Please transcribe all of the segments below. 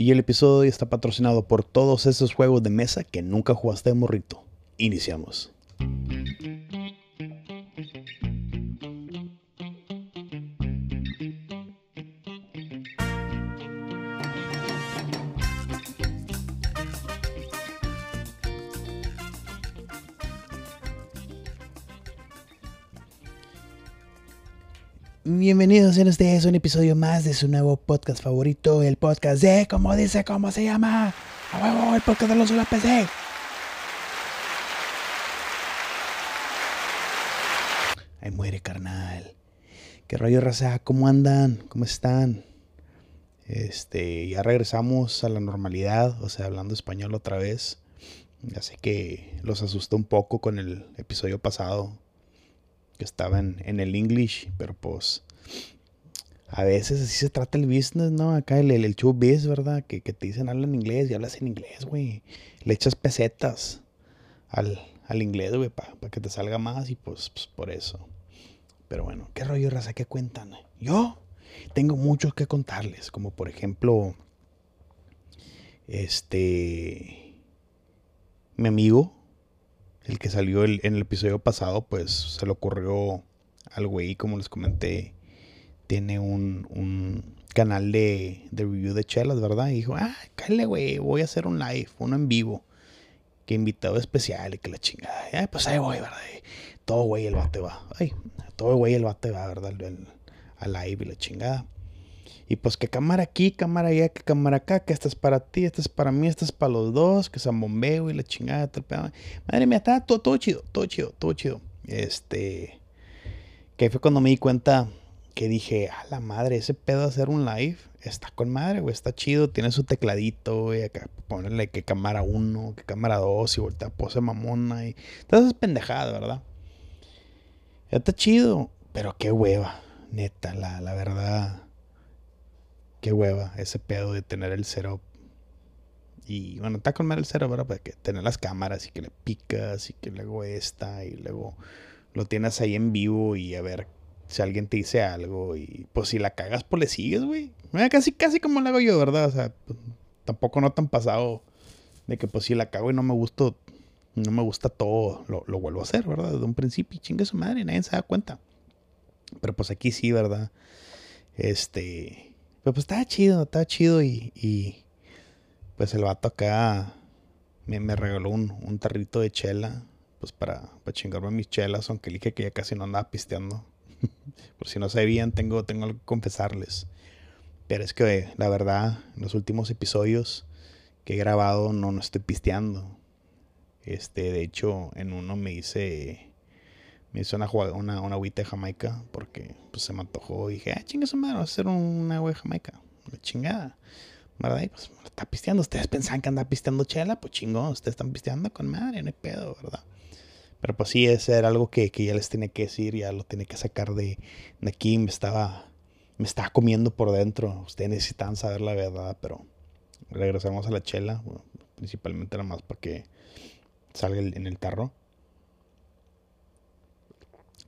Y el episodio está patrocinado por todos esos juegos de mesa que nunca jugaste de morrito. Iniciamos. Bienvenidos en ustedes a un episodio más de su nuevo podcast favorito, el podcast de, como dice, ¿cómo se llama? A huevo, el podcast de los la PC. Ay, muere, carnal. ¿Qué rollo, raza? ¿Cómo andan? ¿Cómo están? Este, ya regresamos a la normalidad, o sea, hablando español otra vez. Ya sé que los asustó un poco con el episodio pasado que estaba en, el English, pero pues a veces así se trata el business, ¿no? Acá el, el, biz, ¿verdad? Que, te dicen habla en inglés y hablas en inglés, güey. Le echas pesetas al, inglés, güey, para que te salga más y pues, pues, por eso. Pero bueno, ¿qué rollo, raza? ¿Qué cuentan? Yo tengo muchos que contarles, como por ejemplo, este, mi amigo, el que salió en el episodio pasado, pues se le ocurrió al güey, como les comenté, tiene un, canal de, review de chelas, ¿verdad? Y dijo, ah, cállate, güey, voy a hacer un live, uno en vivo. Que invitado especial y que la chingada. Pues ahí voy, ¿verdad? todo güey el bate va. Ay, todo güey el bate va, ¿verdad? al live y la chingada. Y pues que cámara aquí, cámara allá, que cámara acá, que esta es para ti, esta es para mí, esta es para los dos, que San Bombeo y la chingada, Madre mía, está todo, todo chido, todo chido, todo chido. Este. Que fue cuando me di cuenta que dije, a la madre, ese pedo de hacer un live está con madre, güey, está chido, tiene su tecladito, güey, acá ponerle que cámara uno, que cámara dos, y voltea pose mamona y todas esas pendejadas, ¿verdad? Está chido, pero qué hueva, neta, la, la verdad qué hueva ese pedo de tener el cero. Y bueno, está con mal el cero, ¿verdad? Porque tener las cámaras y que le picas y que luego esta y luego lo tienes ahí en vivo y a ver si alguien te dice algo y pues si la cagas, pues le sigues, güey. Casi, casi como lo hago yo, ¿verdad? O sea, pues, tampoco no tan pasado de que pues si la cago y no me gusta, no me gusta todo, lo, lo vuelvo a hacer, ¿verdad? Desde un principio y chingue su madre, nadie se da cuenta. Pero pues aquí sí, ¿verdad? Este, pero pues estaba chido, estaba chido y, pues el vato acá me, me regaló un, un, tarrito de chela, pues para, para chingarme mis chelas, aunque dije que ya casi no andaba pisteando. Por si no sabían, tengo, tengo que confesarles. Pero es que la verdad, en los últimos episodios que he grabado no, no estoy pisteando. Este, de hecho, en uno me hice me hizo una, una, una agüita de Jamaica porque pues, se me antojó y dije, ah, chinga su madre, vamos a hacer una agua de Jamaica. La chingada. ¿Verdad? Y pues está pisteando. Ustedes pensaban que andaba pisteando chela, pues chingón, ustedes están pisteando con madre, no hay pedo, ¿verdad? Pero pues sí, ese era algo que, que ya les tenía que decir, ya lo tenía que sacar de, de aquí. Me estaba, me estaba comiendo por dentro. Ustedes necesitan saber la verdad, pero regresamos a la chela, principalmente nada más para que salga en el tarro.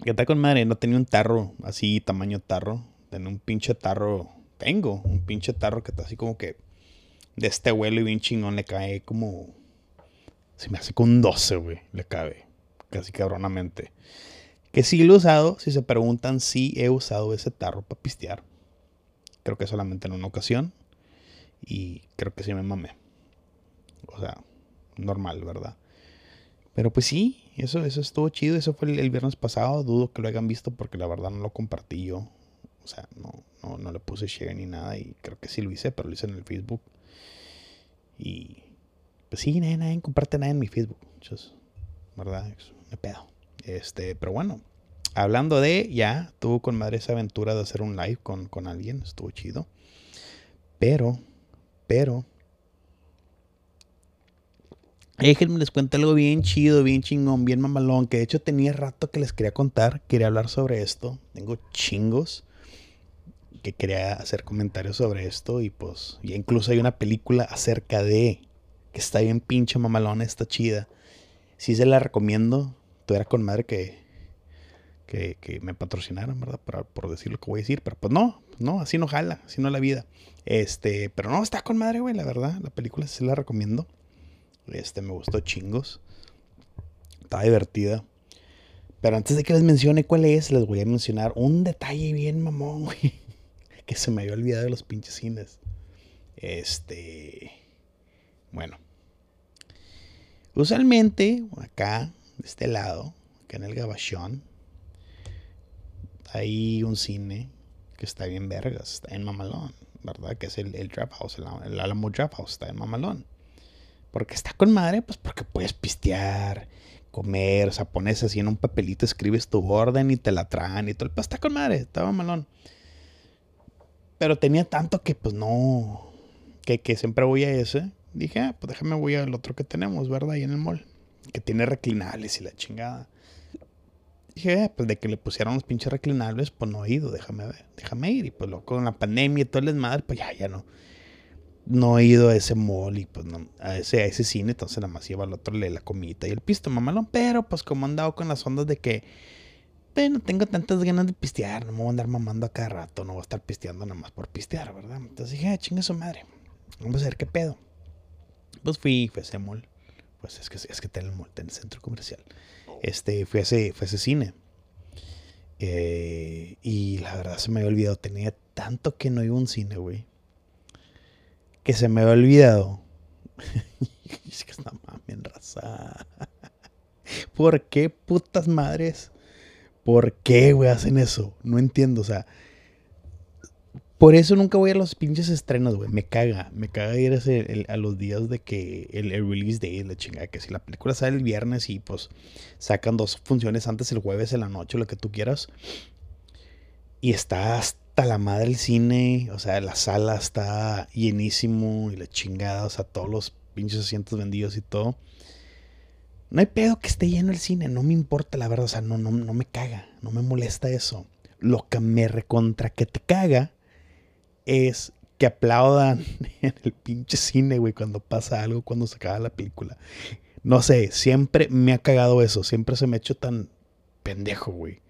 Que está con madre, no tenía un tarro así, tamaño tarro. Tenía un pinche tarro. Tengo un pinche tarro que está así como que de este vuelo y bien chingón le cae como. Se me hace con un 12, güey. Le cabe. Casi cabronamente. Que sí lo he usado. Si se preguntan si he usado ese tarro para pistear. Creo que solamente en una ocasión. Y creo que sí me mamé. O sea, normal, ¿verdad? Pero pues sí, eso, eso estuvo chido. Eso fue el, viernes pasado. Dudo que lo hayan visto porque la verdad no lo compartí yo. O sea, no, no, no le puse share ni nada. Y creo que sí lo hice, pero lo hice en el Facebook. Y pues sí, nadie, nadie comparte nada en mi Facebook. ¿Verdad? Me pedo. Este, pero bueno. Hablando de, ya, tuvo con madre esa aventura de hacer un live con, con alguien. Estuvo chido. Pero, pero, Déjenme les cuento algo bien chido, bien chingón, bien mamalón, que de hecho tenía rato que les quería contar, quería hablar sobre esto. Tengo chingos que quería hacer comentarios sobre esto y pues ya incluso hay una película acerca de que está bien pinche mamalón, está chida. Sí se la recomiendo, tuviera con madre que, que, me patrocinaran, ¿verdad? Para, por decir lo que voy a decir, pero pues no, no, así no jala, así no la vida. Este, pero no, está con madre, güey, la verdad. La película sí la recomiendo. Este, me gustó chingos. Está divertida. Pero antes de que les mencione cuál es, les voy a mencionar un detalle bien mamón, güey. Que se me había olvidado de los pinches cines. Este. Bueno. Usualmente, acá, de este lado, acá en el Gabachón, hay un cine que está bien vergas, está en Mamalón, ¿verdad? Que es el, el Trap House, el, el Alamo Trap House, está en Mamalón. Porque está con madre, pues porque puedes pistear, comer, o sea, pones así en un papelito, escribes tu orden y te la traen y todo. Pues está con madre, estaba malón. Pero tenía tanto que pues no, que, que siempre voy a ese. Dije, ah, pues déjame voy al otro que tenemos, ¿verdad? Ahí en el mall. Que tiene reclinables y la chingada. Dije, ah, pues de que le pusieron los pinches reclinables, pues no he ido, déjame ver, déjame ir. Y pues luego con la pandemia y todo el desmadre, pues ya, ya no no he ido a ese mall y pues no, a ese, a ese cine, entonces nada más lleva al otro la comida y el pisto, mamalón. Pero pues como han dado con las ondas de que, pues, no tengo tantas ganas de pistear, no me voy a andar mamando a cada rato, no voy a estar pisteando nada más por pistear, ¿verdad? Entonces dije, ah, chinga su madre, vamos a ver qué pedo. Pues fui, fui ese mall, pues es que, es que está en el en centro comercial. Este, fui a ese, fui a ese cine. Eh, y la verdad se me había olvidado, tenía tanto que no iba a un cine, güey que se me había olvidado. es que está mamen raza. ¿Por qué putas madres? ¿Por qué, güey, hacen eso? No entiendo, o sea. Por eso nunca voy a los pinches estrenos, güey. Me caga. Me caga ir a, los días de que el, release day, la chingada. Que si la película sale el viernes y pues sacan dos funciones antes el jueves en la noche, lo que tú quieras. Y estás hasta la madre el cine, o sea, la sala está llenísimo y la chingada, o sea, todos los pinches asientos vendidos y todo. No hay pedo que esté lleno el cine, no me importa la verdad, o sea, no, no, no me caga, no me molesta eso. Lo que me recontra que te caga es que aplaudan en el pinche cine, güey, cuando pasa algo, cuando se acaba la película. No sé, siempre me ha cagado eso, siempre se me ha hecho tan pendejo, güey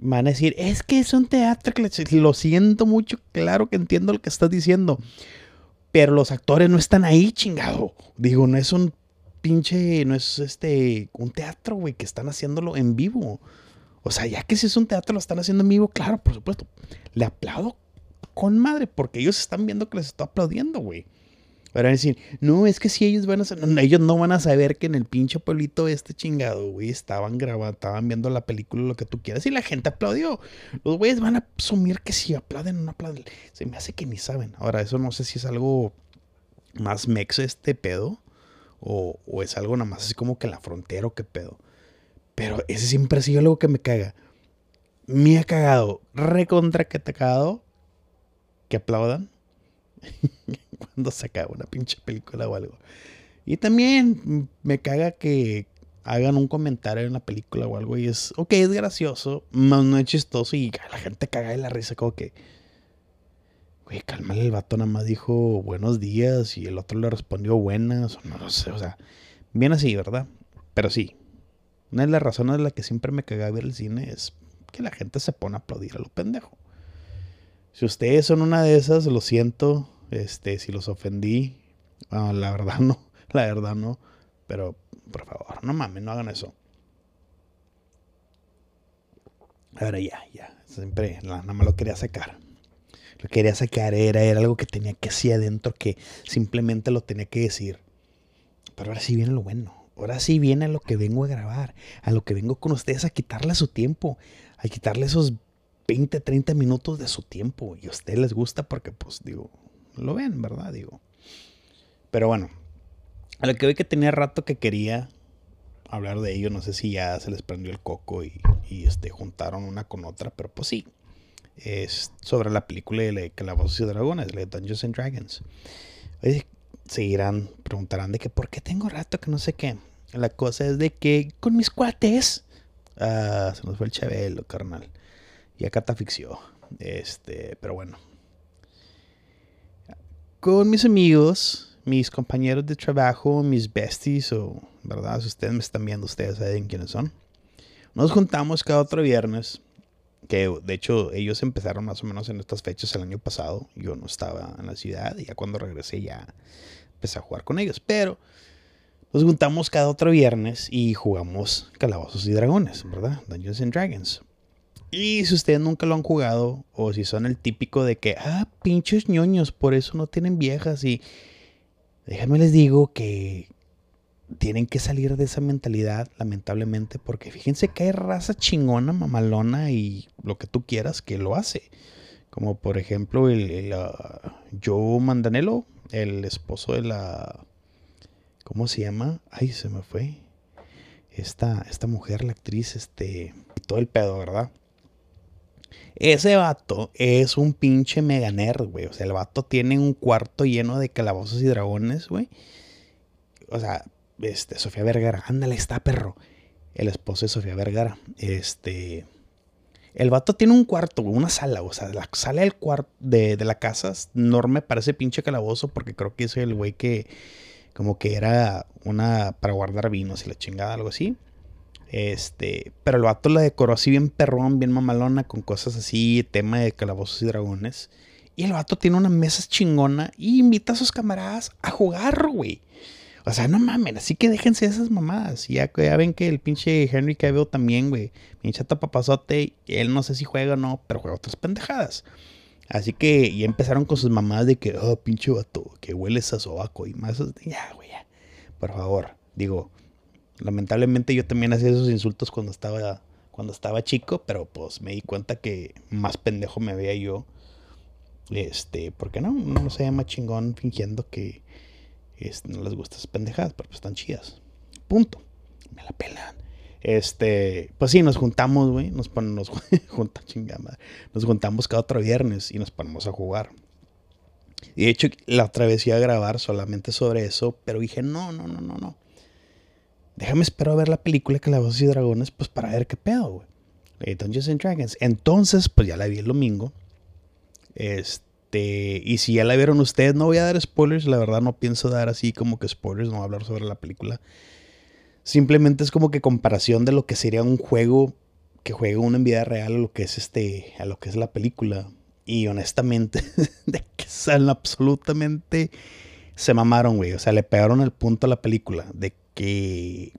van a decir, es que es un teatro, lo siento mucho, claro que entiendo lo que estás diciendo, pero los actores no están ahí, chingado. Digo, no es un pinche, no es este, un teatro, güey, que están haciéndolo en vivo. O sea, ya que si es un teatro, lo están haciendo en vivo, claro, por supuesto. Le aplaudo con madre, porque ellos están viendo que les estoy aplaudiendo, güey. Van decir, no, es que si ellos van a ellos no van a saber que en el pinche pueblito este chingado, güey, estaban grabando, estaban viendo la película, lo que tú quieras, y la gente aplaudió. Los güeyes van a asumir que si aplauden no aplauden. Se me hace que ni saben. Ahora, eso no sé si es algo más mex este pedo, o, es algo nada más así como que la frontera o qué pedo. Pero ese siempre ha sido algo que me caga. Me ha cagado, recontra que te ha cagado, que aplaudan cuando se acaba una pinche película o algo. Y también me caga que hagan un comentario en la película o algo y es, ok, es gracioso, no, no es chistoso y la gente caga de la risa como que, güey, cálmale, el vato nada más dijo buenos días y el otro le respondió buenas, o no lo sé, o sea, bien así, ¿verdad? Pero sí, una de las razones de la que siempre me caga ver el cine es que la gente se pone a aplaudir a lo pendejo. Si ustedes son una de esas, lo siento. Este, si los ofendí. la verdad no. La verdad no. Pero, por favor, no mames, no hagan eso. Ahora ya, ya. Siempre, nada más lo quería sacar. Lo quería sacar, era, era algo que tenía que decir adentro, que simplemente lo tenía que decir. Pero ahora sí viene lo bueno. Ahora sí viene lo que vengo a grabar. A lo que vengo con ustedes a quitarle su tiempo. A quitarle esos 20, 30 minutos de su tiempo y a ustedes les gusta porque, pues, digo, lo ven, ¿verdad? Digo. Pero bueno, a lo que ve que tenía rato que quería hablar de ello, no sé si ya se les prendió el coco y, este, juntaron una con otra, pero pues sí. Es sobre la película de Calabozos y Dragones, de Dungeons and Dragons. seguirán, preguntarán de que por qué tengo rato que no sé qué. La cosa es de que con mis cuates. Ah, se nos fue el chabelo, carnal. Y catafixió. Este, pero bueno. Con mis amigos, mis compañeros de trabajo, mis besties, o, ¿verdad? Si ustedes me están viendo, ustedes saben quiénes son. Nos juntamos cada otro viernes Que de hecho ellos empezaron más o menos en estas fechas el año pasado. Yo no estaba en la ciudad y ya cuando regresé ya empecé a jugar con ellos. Pero nos juntamos cada otro viernes y jugamos Calabozos y Dragones, ¿verdad? Dungeons and Dragons. Y si ustedes nunca lo han jugado, o si son el típico de que, ah, pinches ñoños, por eso no tienen viejas. Y déjenme les digo que tienen que salir de esa mentalidad, lamentablemente, porque fíjense que hay raza chingona, mamalona y lo que tú quieras que lo hace. Como por ejemplo el, uh, Joe Mandanelo, el esposo de la... ¿Cómo se llama? Ay, se me fue. Esta, esta mujer, la actriz, este... todo el pedo, ¿verdad? Ese vato es un pinche mega nerd, güey. O sea, el vato tiene un cuarto lleno de calabozos y dragones, güey. O sea, este, Sofía Vergara, ándale, está perro. El esposo de Sofía Vergara. Este. El vato tiene un cuarto, una sala, o sea, la sala cuarto de, de, la casa enorme, parece pinche calabozo, porque creo que es el güey que como que era una para guardar vinos y la chingada, algo así. Este, pero el vato la decoró así bien perrón, bien mamalona, con cosas así, tema de calabozos y dragones. Y el vato tiene una mesa chingona y invita a sus camaradas a jugar, güey. O sea, no mamen, así que déjense esas mamadas. Ya, ya ven que el pinche Henry Cavill también, güey. Pinche papazote, él no sé si juega o no, pero juega otras pendejadas. Así que ya empezaron con sus mamadas de que, oh, pinche vato, que hueles a sobaco y más. Ya, güey, ya. Por favor, digo, lamentablemente yo también hacía esos insultos cuando estaba, cuando estaba chico, pero pues me di cuenta que más pendejo me veía yo. Este, ¿por qué no? No se llama chingón fingiendo que no les gusta esas pendejadas, pero pues están chidas. Punto. Me la pelan. Este, pues sí, nos juntamos, güey. Nos ponemos, junta chingada. Nos juntamos cada otro viernes y nos ponemos a jugar. Y de hecho, la otra vez iba a grabar solamente sobre eso, pero dije, no, no, no, no, no. Déjame esperar a ver la película que la voz y Dragones, pues para ver qué pedo, güey. Dungeons and Dragons. Entonces, pues ya la vi el domingo. Este, y si ya la vieron ustedes, no voy a dar spoilers, la verdad no pienso dar así como que spoilers, no voy a hablar sobre la película. Simplemente es como que comparación de lo que sería un juego que juega uno en vida real a lo que es este, a lo que es la película. Y honestamente, de que salen absolutamente se mamaron, güey. O sea, le pegaron el punto a la película. De que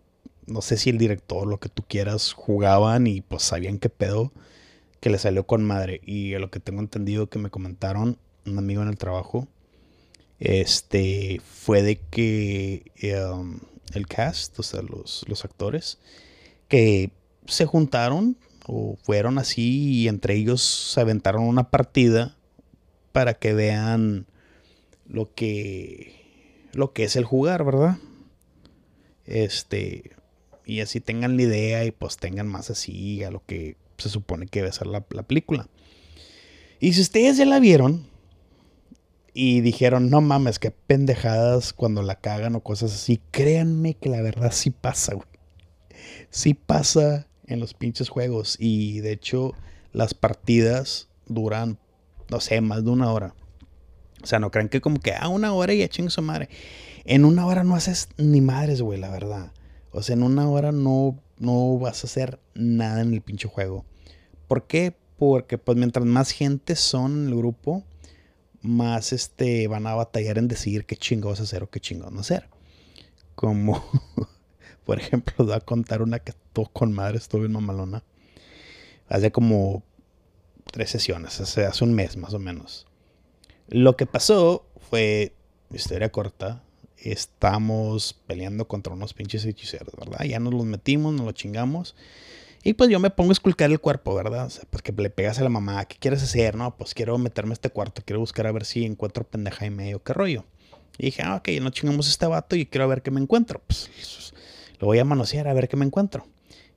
no sé si el director, lo que tú quieras, jugaban y pues sabían qué pedo que le salió con madre. Y a lo que tengo entendido que me comentaron un amigo en el trabajo, este, fue de que um, el cast, o sea, los, los actores, que se juntaron o fueron así y entre ellos se aventaron una partida para que vean lo que lo que es el jugar, ¿verdad? Este y así tengan la idea y pues tengan más así a lo que se supone que debe ser la, película. Y si ustedes ya la vieron y dijeron, no mames, qué pendejadas cuando la cagan o cosas así, créanme que la verdad sí pasa, güey. Sí pasa en los pinches juegos. Y de hecho, las partidas duran, no sé, más de una hora. O sea, no crean que como que ah, una hora y echen su madre. En una hora no haces ni madres, güey, la verdad. O sea, en una hora no, no vas a hacer nada en el pinche juego. ¿Por qué? Porque pues mientras más gente son en el grupo, más este, van a batallar en decidir qué chingados hacer o qué chingados no hacer. Como, por ejemplo, voy a contar una que estuvo con madre, estuvo en mamalona. Hace como tres sesiones, hace, hace un mes más o menos. Lo que pasó fue, historia corta, estamos peleando contra unos pinches hechiceros, ¿verdad? Ya nos los metimos, nos los chingamos. Y pues yo me pongo a esculcar el cuerpo, ¿verdad? O sea, pues que le pegas a la mamá, ¿qué quieres hacer? No, pues quiero meterme a este cuarto, quiero buscar a ver si encuentro pendeja y medio, ¿qué rollo? Y dije, ah, ok, no chingamos este vato y quiero ver qué me encuentro. Pues lo voy a manosear a ver qué me encuentro.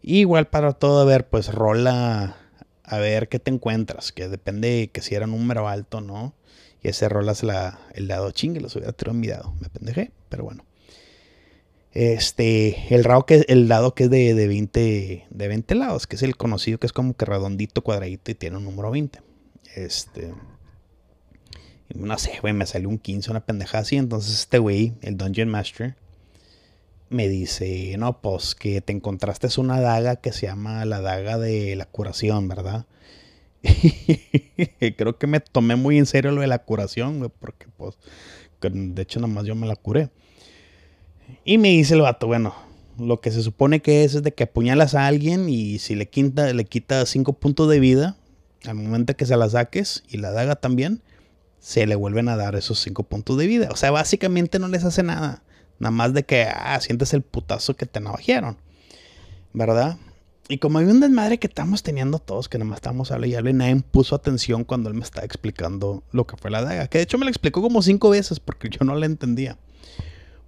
igual para todo, a ver, pues rola a ver qué te encuentras, que depende que si era número alto, ¿no? Y ese rolas la, el dado chingue, los hubiera tirado en mi dado. Me pendejé, pero bueno. Este, el, rao que, el dado que es de, de, 20, de 20 lados, que es el conocido, que es como que redondito, cuadradito y tiene un número 20. Este, no sé, güey, me salió un 15, una pendejada así. Entonces este güey, el Dungeon Master, me dice, no, pues que te encontraste una daga que se llama la daga de la curación, ¿verdad? Creo que me tomé muy en serio lo de la curación, porque pues, de hecho nada más yo me la curé. Y me dice el vato, bueno, lo que se supone que es es de que apuñalas a alguien y si le quita, le quita cinco puntos de vida, al momento que se la saques y la daga también, se le vuelven a dar esos cinco puntos de vida. O sea, básicamente no les hace nada. Nada más de que, ah, sientes el putazo que te navajearon. ¿Verdad? Y como había un desmadre que estamos teniendo todos, que nada más estábamos hablando y hablando, nadie puso atención cuando él me estaba explicando lo que fue la daga. Que de hecho me lo explicó como cinco veces porque yo no la entendía.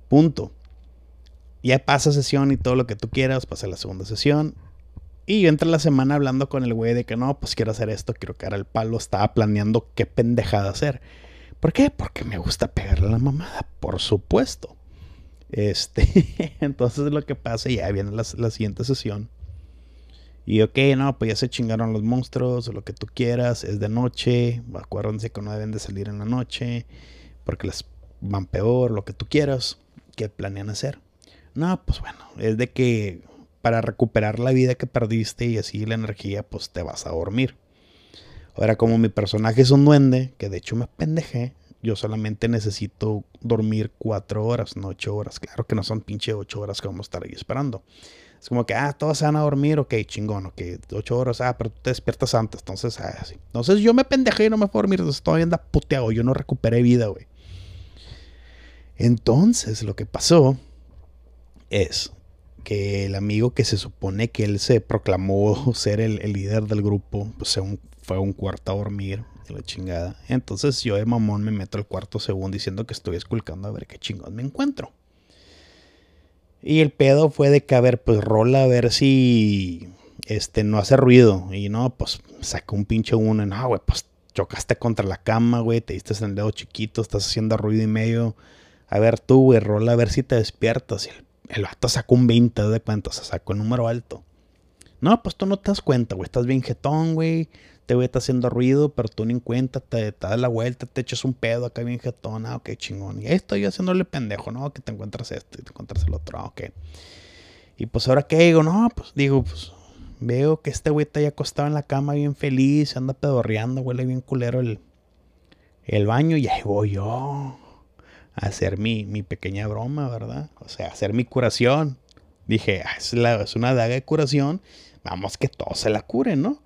Punto. Ya pasa sesión y todo lo que tú quieras, pasa la segunda sesión. Y yo entré la semana hablando con el güey de que no, pues quiero hacer esto, quiero que era el palo. Estaba planeando qué pendejada hacer. ¿Por qué? Porque me gusta pegarle a la mamada, por supuesto. Este, entonces lo que pasa, ya viene la, siguiente sesión. Y ok, no, pues ya se chingaron los monstruos, o lo que tú quieras, es de noche. Acuérdense que no deben de salir en la noche, porque les van peor, lo que tú quieras. ¿Qué planean hacer? No, pues bueno, es de que para recuperar la vida que perdiste y así la energía, pues te vas a dormir. Ahora, como mi personaje es un duende, que de hecho me pendejé, yo solamente necesito dormir cuatro horas, no ocho horas. Claro que no son pinche ocho horas que vamos a estar ahí esperando. Es como que, ah, todos se van a dormir, ok, chingón, ok, ocho horas, ah, pero tú te despiertas antes, entonces, ah, así. Entonces yo me pendejé y no me a dormir, entonces todavía anda puteado, yo no recuperé vida, güey. Entonces, lo que pasó es que el amigo que se supone que él se proclamó ser el, líder del grupo, pues fue a un cuarto a dormir, la chingada. Entonces yo de mamón me meto al cuarto según diciendo que estoy esculcando a ver qué chingón me encuentro. Y el pedo fue de que, a ver, pues rola a ver si este no hace ruido. Y no, pues sacó un pinche uno. No, güey, pues chocaste contra la cama, güey, te diste en el dedo chiquito, estás haciendo ruido y medio. A ver tú, güey, rola a ver si te despiertas. Y el el vato sacó un 20 de cuenta, o sacó el número alto. No, pues tú no te das cuenta, güey. Estás bien jetón, güey. Te güey está haciendo ruido, pero tú ni en cuenta, te, das la vuelta, te echas un pedo acá bien jetón. Ah, ok, chingón. Y ahí estoy yo haciéndole pendejo, ¿no? Que te encuentras esto y te encuentras el otro. Ah, ok. Y pues ahora qué digo, no, pues digo, pues veo que este güey está ahí acostado en la cama bien feliz, anda pedorreando, huele bien culero el, el baño y ahí voy yo hacer mi, mi pequeña broma, ¿verdad? O sea, hacer mi curación. Dije, ah, es, es una daga de curación, vamos que todo se la cure, ¿no?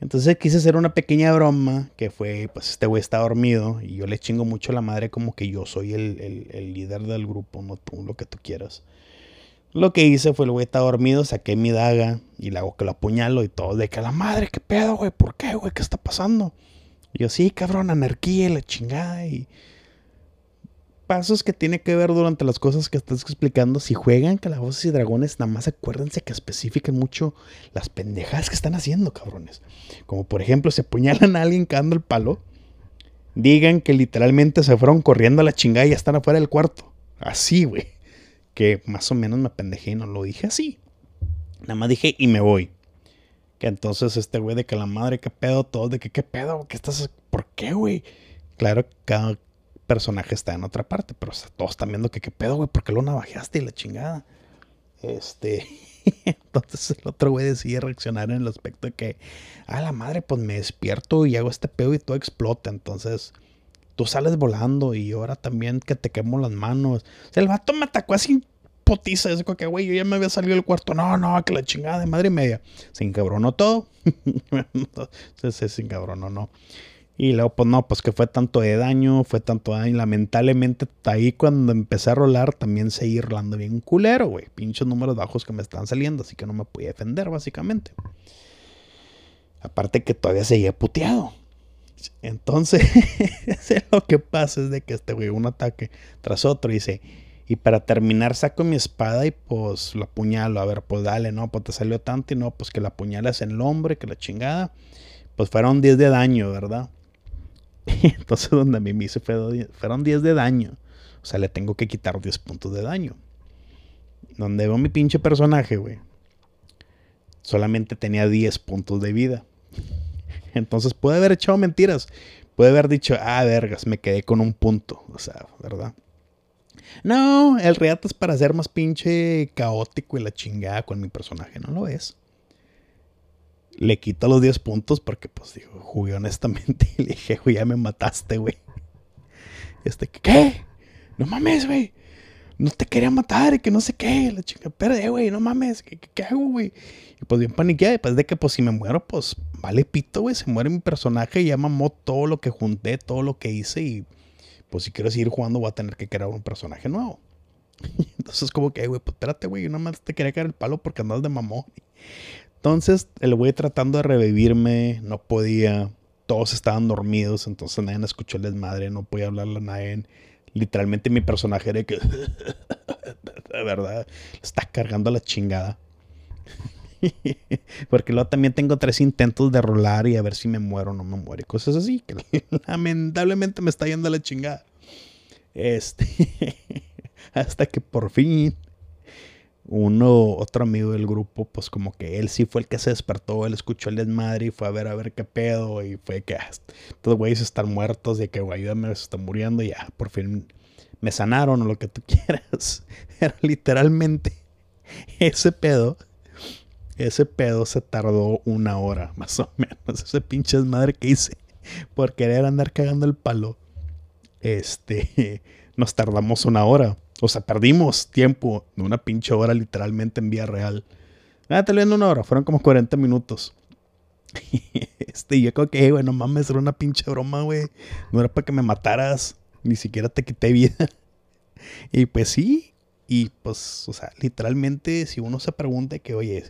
Entonces quise hacer una pequeña broma que fue, pues este güey está dormido y yo le chingo mucho a la madre como que yo soy el, el, líder del grupo, no tú, lo que tú quieras. Lo que hice fue el güey está dormido, saqué mi daga y le hago que lo apuñalo y todo, de que la madre, ¿qué pedo, güey? ¿Por qué, güey? ¿Qué está pasando? Y yo, sí, cabrón, anarquía y la chingada y pasos que tiene que ver durante las cosas que estás explicando. Si juegan calabozos y dragones, nada más acuérdense que especifiquen mucho las pendejadas que están haciendo, cabrones. Como por ejemplo, se apuñalan a alguien cagando el palo. Digan que literalmente se fueron corriendo a la chingada y ya están afuera del cuarto. Así, güey. Que más o menos me pendejé y no lo dije así. Nada más dije y me voy. Que entonces este güey de que la madre, qué pedo, todo de que qué pedo, ¿qué estás? ¿Por qué, güey? Claro, cada, personaje está en otra parte, pero todos están viendo que qué pedo, güey, ¿por qué lo navajeaste y la chingada? Este, entonces el otro güey decide reaccionar en el aspecto de que, a la madre, pues me despierto y hago este pedo y todo explota, entonces tú sales volando y ahora también que te quemo las manos. O sea, el vato me atacó así potiza, es que, güey, yo ya me había salido del cuarto, no, no, que la chingada de madre y media. Se encabronó todo. se, se encabronó, no. Y luego, pues no, pues que fue tanto de daño, fue tanto daño. Lamentablemente, ahí cuando empecé a rolar, también seguí rolando bien culero, güey. Pinchos números bajos que me están saliendo, así que no me podía defender, básicamente. Aparte que todavía seguía puteado. Entonces, lo que pasa es de que este güey, un ataque tras otro, dice, y para terminar saco mi espada y pues lo apuñalo. A ver, pues dale, no, pues te salió tanto y no, pues que la apuñalas en el hombre, que la chingada. Pues fueron 10 de daño, ¿verdad? Entonces donde a mí me hizo fueron 10 de daño. O sea, le tengo que quitar 10 puntos de daño. Donde veo mi pinche personaje, güey. Solamente tenía 10 puntos de vida. Entonces puede haber echado mentiras. Puede haber dicho, ah, vergas, me quedé con un punto. O sea, ¿verdad? No, el reato es para ser más pinche caótico y la chingada con mi personaje, ¿no lo es? Le quito los 10 puntos porque, pues, digo, jugué honestamente y le dije, güey, ya me mataste, güey. Este, ¿qué? No mames, güey. No te quería matar que no sé qué. La chica, perde, güey, no mames. ¿Qué, qué, hago, güey? Y pues bien paniqueada. Después de que, pues, si me muero, pues, vale pito, güey. Se muere mi personaje y ya mamó todo lo que junté, todo lo que hice y pues si quiero seguir jugando voy a tener que crear un personaje nuevo. Entonces como que, güey, pues espérate, güey, yo nada más te quería caer el palo porque andas de mamón. Entonces el güey tratando de revivirme, no podía, todos estaban dormidos, entonces nadie escuchó el desmadre, no podía hablarle a nadie. Literalmente mi personaje era que, de verdad, está cargando la chingada. Porque luego también tengo tres intentos de rolar y a ver si me muero o no me muero. Y cosas así. Que lamentablemente me está yendo la chingada. Este. hasta que por fin. Uno, otro amigo del grupo, pues como que él sí fue el que se despertó, él escuchó el desmadre y fue a ver a ver qué pedo. Y fue que ah, todos güeyes están muertos, de que güey, ayúdame, se están muriendo. Y ya, por fin me sanaron o lo que tú quieras. Pero literalmente ese pedo ese pedo se tardó una hora, más o menos. Ese pinche madre que hice por querer andar cagando el palo. Este, nos tardamos una hora. O sea, perdimos tiempo de una pinche hora literalmente en vía real. Ah, te viendo una hora, fueron como 40 minutos. Este, yo creo que, güey, no mames, era una pinche broma, güey. No era para que me mataras, ni siquiera te quité vida. Y pues sí, y pues, o sea, literalmente, si uno se pregunta que, oye,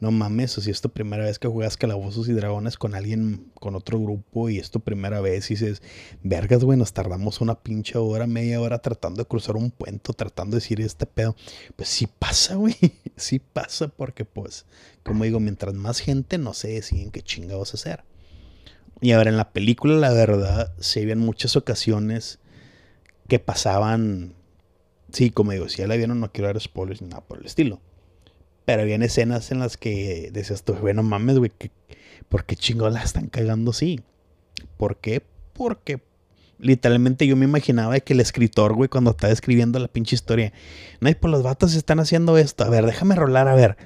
no mames, o si es tu primera vez que juegas calabozos y dragones con alguien, con otro grupo, y es tu primera vez y dices, vergas, güey, nos tardamos una pinche hora, media hora tratando de cruzar un puente, tratando de decir este pedo. Pues sí pasa, güey, sí pasa, porque pues, como digo, mientras más gente, no sé deciden qué chingados hacer. Y a ver, en la película, la verdad, se ven muchas ocasiones que pasaban. Sí, como digo, si ya la vieron, no quiero dar spoilers ni nada por el estilo pero había escenas en las que decías tú, bueno, mames, güey, ¿por qué chingados la están cagando así? ¿Por qué? Porque literalmente yo me imaginaba que el escritor, güey, cuando estaba escribiendo la pinche historia, no, y pues los vatos están haciendo esto, a ver, déjame rolar, a ver,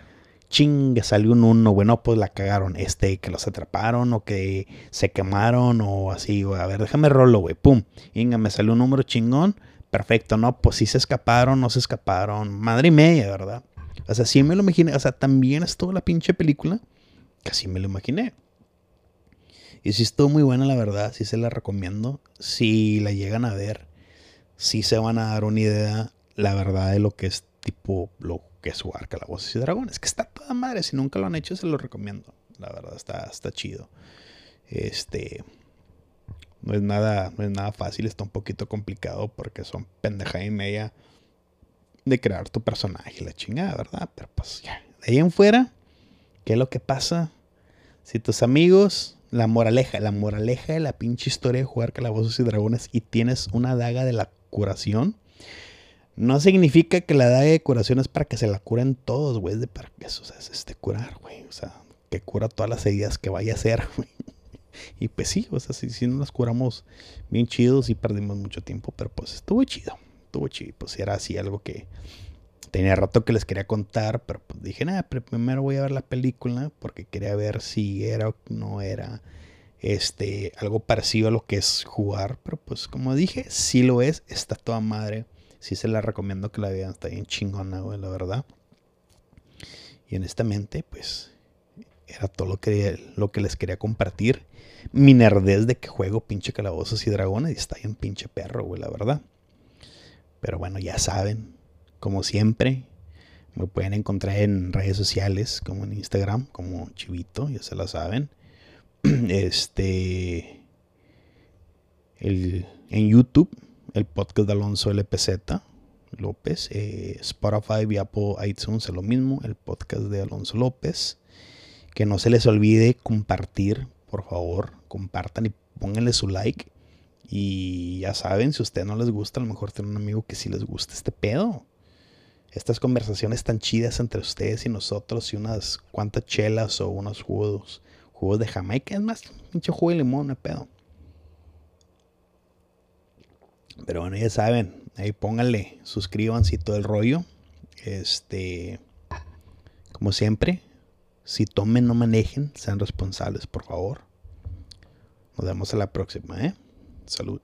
chingue, salió un uno, bueno, pues la cagaron, este, que los atraparon o que se quemaron o así, güey, a ver, déjame rolo, güey, pum, venga, me salió un número chingón, perfecto, no, pues sí se escaparon, no se escaparon, madre y media, ¿verdad? O sea, sí me lo imaginé. O sea, también estuvo la pinche película. Casi me lo imaginé. Y sí estuvo muy buena, la verdad. Sí se la recomiendo. Si la llegan a ver, sí se van a dar una idea, la verdad, de lo que es tipo lo que es jugar Calabozos y Dragones. Que está toda madre. Si nunca lo han hecho, se lo recomiendo. La verdad, está, está chido. Este. No es nada, no es nada fácil, está un poquito complicado porque son pendeja y media de crear tu personaje, la chingada, ¿verdad? Pero pues ya, de ahí en fuera, ¿qué es lo que pasa? Si tus amigos, la moraleja, la moraleja de la pinche historia de jugar calabozos y dragones y tienes una daga de la curación, no significa que la daga de curación es para que se la curen todos, güey, de para que eso, es este curar, güey, o sea, que cura todas las heridas que vaya a hacer, güey. Y pues sí, o sea, si no las curamos bien chidos y perdimos mucho tiempo, pero pues estuvo chido chido. Pues era así algo que tenía rato que les quería contar, pero pues dije, nada, primero voy a ver la película porque quería ver si era o no era este, algo parecido a lo que es jugar. Pero pues como dije, si lo es, está toda madre. Sí se la recomiendo que la vean, está bien chingona, güey, la verdad. Y honestamente, pues era todo lo que, lo que les quería compartir. Mi nerdez de que juego pinche calabozos y dragones y está bien pinche perro, güey, la verdad. Pero bueno, ya saben, como siempre, me pueden encontrar en redes sociales, como en Instagram, como Chivito, ya se la saben. Este. El, en YouTube, el podcast de Alonso LPZ López. Eh, Spotify y iTunes es lo mismo, el podcast de Alonso López. Que no se les olvide compartir, por favor, compartan y pónganle su like. Y ya saben, si a ustedes no les gusta, a lo mejor tienen un amigo que sí les gusta este pedo. Estas conversaciones tan chidas entre ustedes y nosotros y unas cuantas chelas o unos jugos, jugos de Jamaica. Es más, pinche jugo de limón, no pedo. Pero bueno, ya saben, Ahí pónganle, suscríbanse y todo el rollo. Este, como siempre, si tomen, no manejen, sean responsables, por favor. Nos vemos a la próxima, ¿eh? Salud.